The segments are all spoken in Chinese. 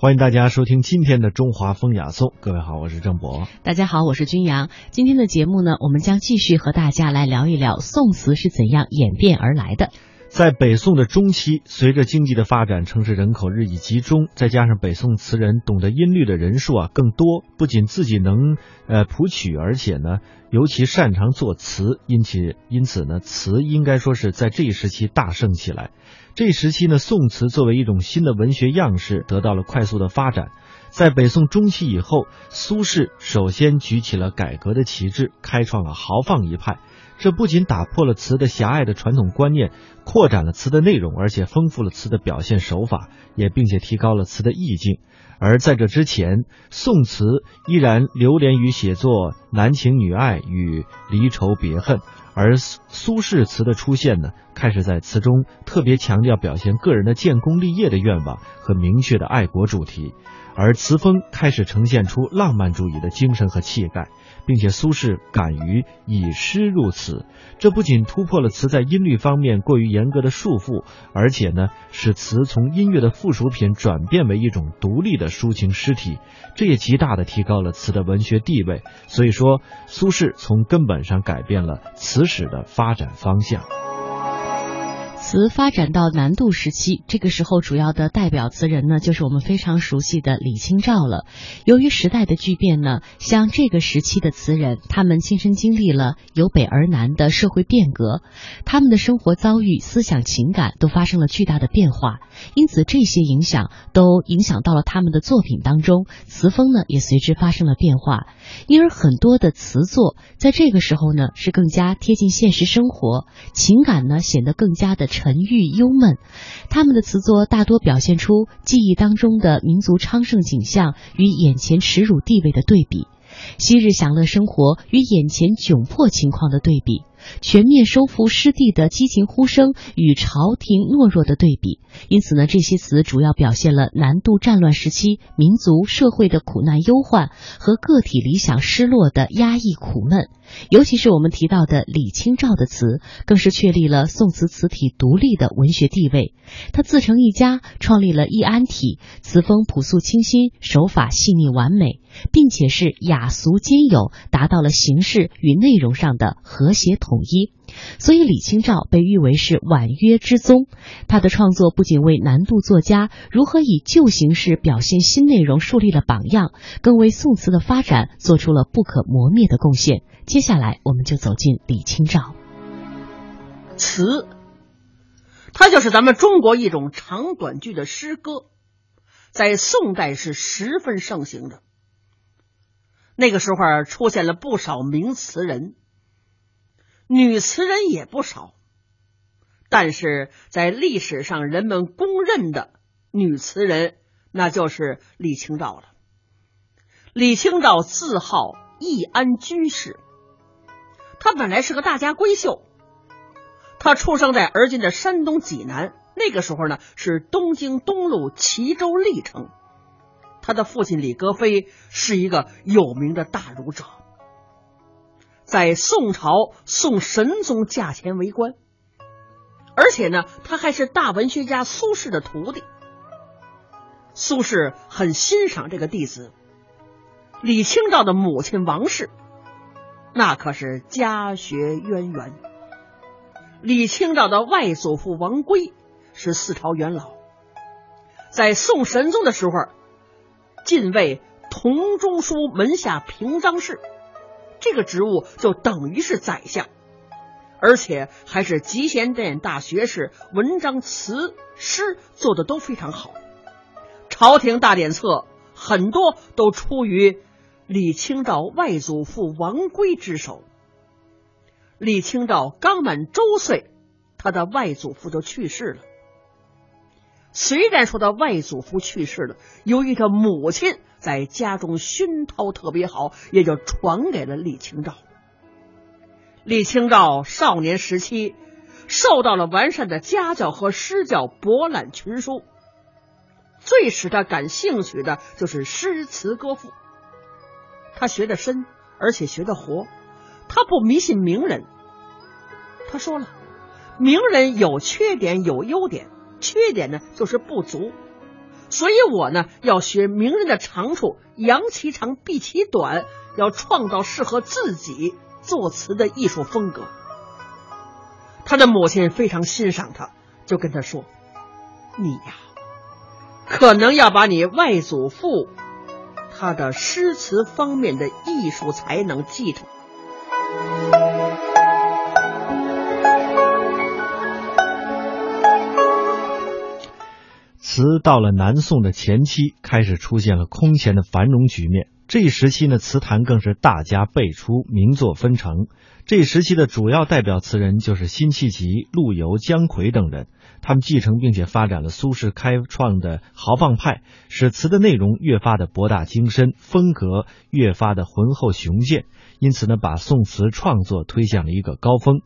欢迎大家收听今天的中华风雅颂。各位好，我是郑博。大家好，我是君阳。今天的节目呢，我们将继续和大家来聊一聊宋词是怎样演变而来的。在北宋的中期，随着经济的发展，城市人口日益集中，再加上北宋词人懂得音律的人数啊更多，不仅自己能呃谱曲，而且呢尤其擅长作词，因此因此呢词应该说是在这一时期大盛起来。这一时期呢，宋词作为一种新的文学样式，得到了快速的发展。在北宋中期以后，苏轼首先举起了改革的旗帜，开创了豪放一派。这不仅打破了词的狭隘的传统观念，扩展了词的内容，而且丰富了词的表现手法，也并且提高了词的意境。而在这之前，宋词依然流连于写作男情女爱与离愁别恨，而苏轼词的出现呢，开始在词中特别强调表现个人的建功立业的愿望和明确的爱国主题。而词风开始呈现出浪漫主义的精神和气概，并且苏轼敢于以诗入词，这不仅突破了词在音律方面过于严格的束缚，而且呢，使词从音乐的附属品转变为一种独立的抒情诗体，这也极大的提高了词的文学地位。所以说，苏轼从根本上改变了词史的发展方向。词发展到南渡时期，这个时候主要的代表词人呢，就是我们非常熟悉的李清照了。由于时代的巨变呢，像这个时期的词人，他们亲身经历了由北而南的社会变革，他们的生活遭遇、思想情感都发生了巨大的变化，因此这些影响都影响到了他们的作品当中，词风呢也随之发生了变化。因而很多的词作在这个时候呢，是更加贴近现实生活，情感呢显得更加的。沉郁忧闷，他们的词作大多表现出记忆当中的民族昌盛景象与眼前耻辱地位的对比，昔日享乐生活与眼前窘迫情况的对比。全面收复失地的激情呼声与朝廷懦弱的对比，因此呢，这些词主要表现了南渡战乱时期民族社会的苦难忧患和个体理想失落的压抑苦闷。尤其是我们提到的李清照的词，更是确立了宋词词体独立的文学地位。他自成一家，创立了易安体，词风朴素清新，手法细腻完美，并且是雅俗兼有，达到了形式与内容上的和谐统一。所以李清照被誉为是婉约之宗。他的创作不仅为南渡作家如何以旧形式表现新内容树立了榜样，更为宋词的发展做出了不可磨灭的贡献。接下来，我们就走进李清照。词，它就是咱们中国一种长短句的诗歌，在宋代是十分盛行的。那个时候出现了不少名词人。女词人也不少，但是在历史上人们公认的女词人，那就是李清照了。李清照字号易安居士，她本来是个大家闺秀。她出生在而今的山东济南，那个时候呢是东京东路齐州历城。他的父亲李格非是一个有名的大儒者。在宋朝，宋神宗驾前为官，而且呢，他还是大文学家苏轼的徒弟。苏轼很欣赏这个弟子。李清照的母亲王氏，那可是家学渊源。李清照的外祖父王圭是四朝元老，在宋神宗的时候，进位同中书门下平章事。这个职务就等于是宰相，而且还是集贤殿大学士，文章词诗做的都非常好。朝廷大典册很多都出于李清照外祖父王圭之手。李清照刚满周岁，他的外祖父就去世了。虽然说他外祖父去世了，由于他母亲在家中熏陶特别好，也就传给了李清照。李清照少年时期受到了完善的家教和诗教，博览群书。最使他感兴趣的就是诗词歌赋。他学的深，而且学的活。他不迷信名人。他说了，名人有缺点，有优点。缺点呢，就是不足。所以我呢要学名人的长处，扬其长，避其短，要创造适合自己作词的艺术风格。他的母亲非常欣赏他，就跟他说：“你呀，可能要把你外祖父他的诗词方面的艺术才能继承。”词到了南宋的前期，开始出现了空前的繁荣局面。这一时期呢，词坛更是大家辈出，名作纷呈。这一时期的主要代表词人就是辛弃疾、陆游、姜夔等人，他们继承并且发展了苏轼开创的豪放派，使词的内容越发的博大精深，风格越发的浑厚雄健，因此呢，把宋词创作推向了一个高峰。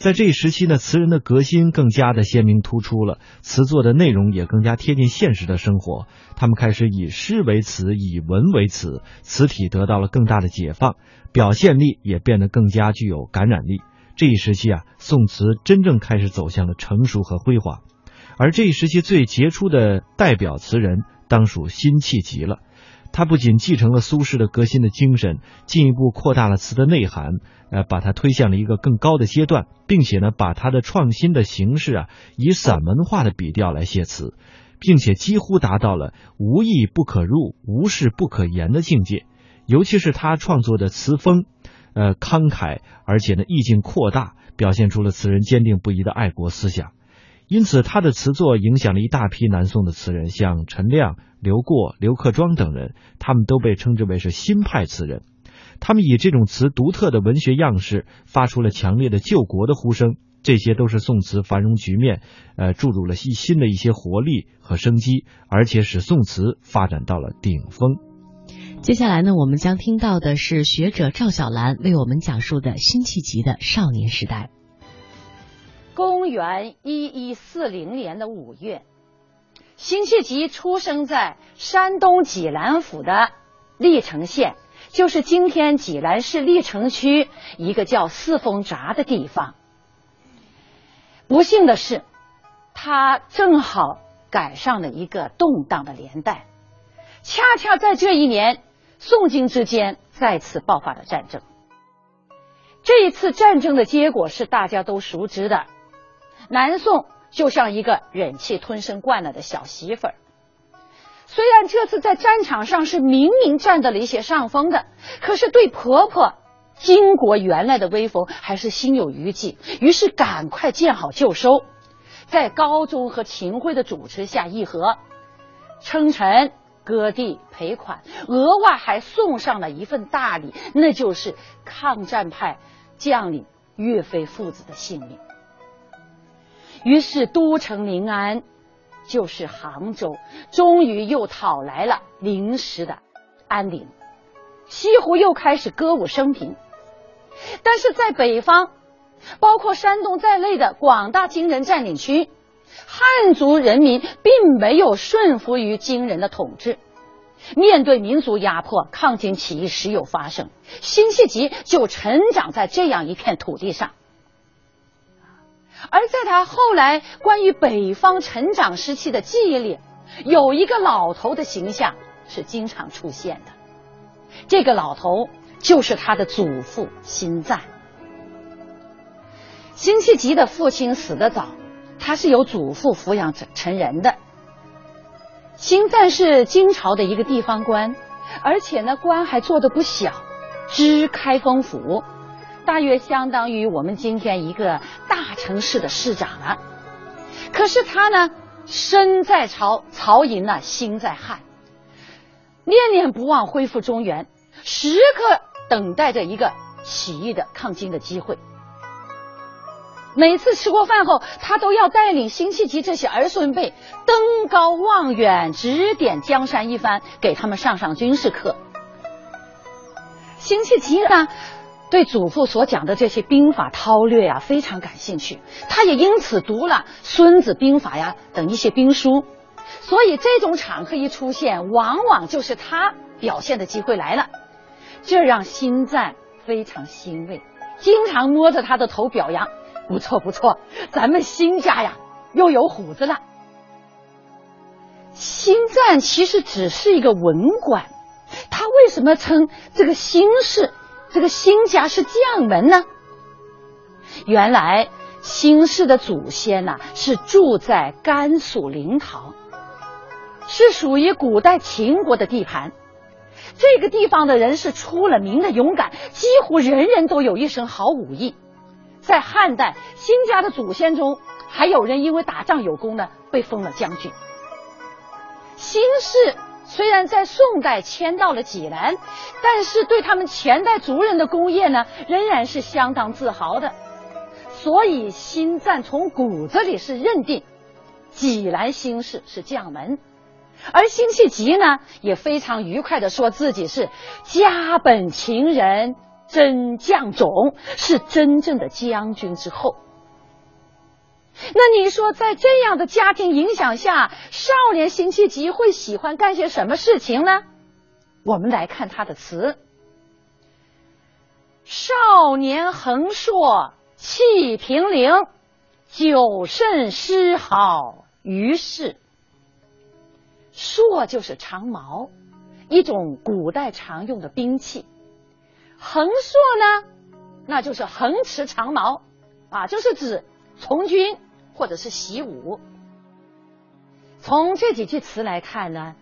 在这一时期呢，词人的革新更加的鲜明突出了，词作的内容也更加贴近现实的生活。他们开始以诗为词，以文为词，词体得到了更大的解放，表现力也变得更加具有感染力。这一时期啊，宋词真正开始走向了成熟和辉煌。而这一时期最杰出的代表词人，当属辛弃疾了。他不仅继承了苏轼的革新的精神，进一步扩大了词的内涵，呃，把它推向了一个更高的阶段，并且呢，把他的创新的形式啊，以散文化的笔调来写词，并且几乎达到了无意不可入、无事不可言的境界。尤其是他创作的词风，呃，慷慨，而且呢，意境扩大，表现出了词人坚定不移的爱国思想。因此，他的词作影响了一大批南宋的词人，像陈亮、刘过、刘克庄等人，他们都被称之为是新派词人。他们以这种词独特的文学样式，发出了强烈的救国的呼声。这些都是宋词繁荣局面，呃，注入了一新的一些活力和生机，而且使宋词发展到了顶峰。接下来呢，我们将听到的是学者赵小兰为我们讲述的辛弃疾的少年时代。公元一一四零年的五月，辛弃疾出生在山东济南府的历城县，就是今天济南市历城区一个叫四峰闸的地方。不幸的是，他正好赶上了一个动荡的年代，恰恰在这一年，宋金之间再次爆发了战争。这一次战争的结果是大家都熟知的。南宋就像一个忍气吞声惯了的小媳妇儿，虽然这次在战场上是明明占得了一些上风的，可是对婆婆金国原来的威风还是心有余悸。于是赶快见好就收，在高宗和秦桧的主持下议和，称臣、割地、赔款，额外还送上了一份大礼，那就是抗战派将领岳飞父子的性命。于是，都城临安，就是杭州，终于又讨来了临时的安宁，西湖又开始歌舞升平。但是在北方，包括山东在内的广大金人占领区，汉族人民并没有顺服于金人的统治。面对民族压迫，抗金起义时有发生。辛弃疾就成长在这样一片土地上。而在他后来关于北方成长时期的记忆里，有一个老头的形象是经常出现的。这个老头就是他的祖父辛赞。辛弃疾的父亲死得早，他是由祖父抚养成成人的。辛赞是金朝的一个地方官，而且呢官还做的不小，知开封府。大约相当于我们今天一个大城市的市长了。可是他呢，身在朝曹营呢，心在汉，念念不忘恢复中原，时刻等待着一个起义的抗金的机会。每次吃过饭后，他都要带领辛弃疾这些儿孙辈登高望远，指点江山一番，给他们上上军事课。辛弃疾呢？对祖父所讲的这些兵法韬略呀，非常感兴趣。他也因此读了《孙子兵法》呀等一些兵书，所以这种场合一出现，往往就是他表现的机会来了。这让辛赞非常欣慰，经常摸着他的头表扬：“不错不错，咱们辛家呀又有虎子了。”新赞其实只是一个文官，他为什么称这个新氏、这个新家是将门呢？原来新氏的祖先呐、是住在甘肃临洮，是属于古代秦国的地盘。这个地方的人是出了名的勇敢，几乎人人都有一身好武艺。在汉代，辛家的祖先中还有人因为打仗有功呢，被封了将军。辛氏虽然在宋代迁到了济南，但是对他们前代族人的功业呢，仍然是相当自豪的。所以辛赞从骨子里是认定济南辛氏是将门，而辛弃疾呢也非常愉快的说自己是家本秦人，真将种，是真正的将军之后。那你说，在这样的家庭影响下，少年辛弃疾会喜欢干些什么事情呢？我们来看他的词：少年横槊气平陵，久甚诗好于世。槊就是长矛，一种古代常用的兵器。横槊呢，那就是横持长矛啊，就是指从军或者是习武。从这几句词来看呢，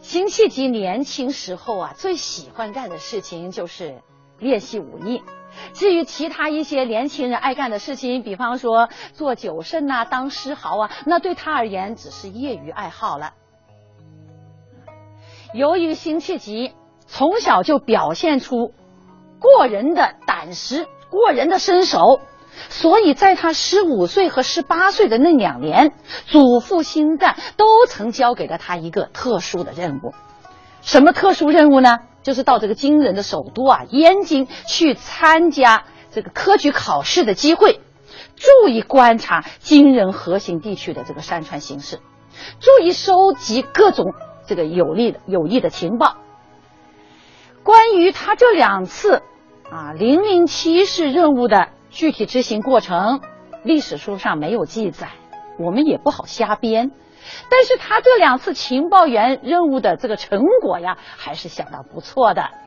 辛弃疾年轻时候啊，最喜欢干的事情就是练习武艺。至于其他一些年轻人爱干的事情，比方说做酒圣呐、当诗豪啊，那对他而言只是业余爱好了。由于辛弃疾从小就表现出过人的胆识、过人的身手，所以在他十五岁和十八岁的那两年，祖父辛赞都曾交给了他一个特殊的任务。什么特殊任务呢？就是到这个金人的首都啊，燕京去参加这个科举考试的机会，注意观察金人核心地区的这个山川形势，注意收集各种这个有利的有益的情报。关于他这两次啊零零七式任务的具体执行过程，历史书上没有记载，我们也不好瞎编。但是他这两次情报员任务的这个成果呀，还是相当不错的。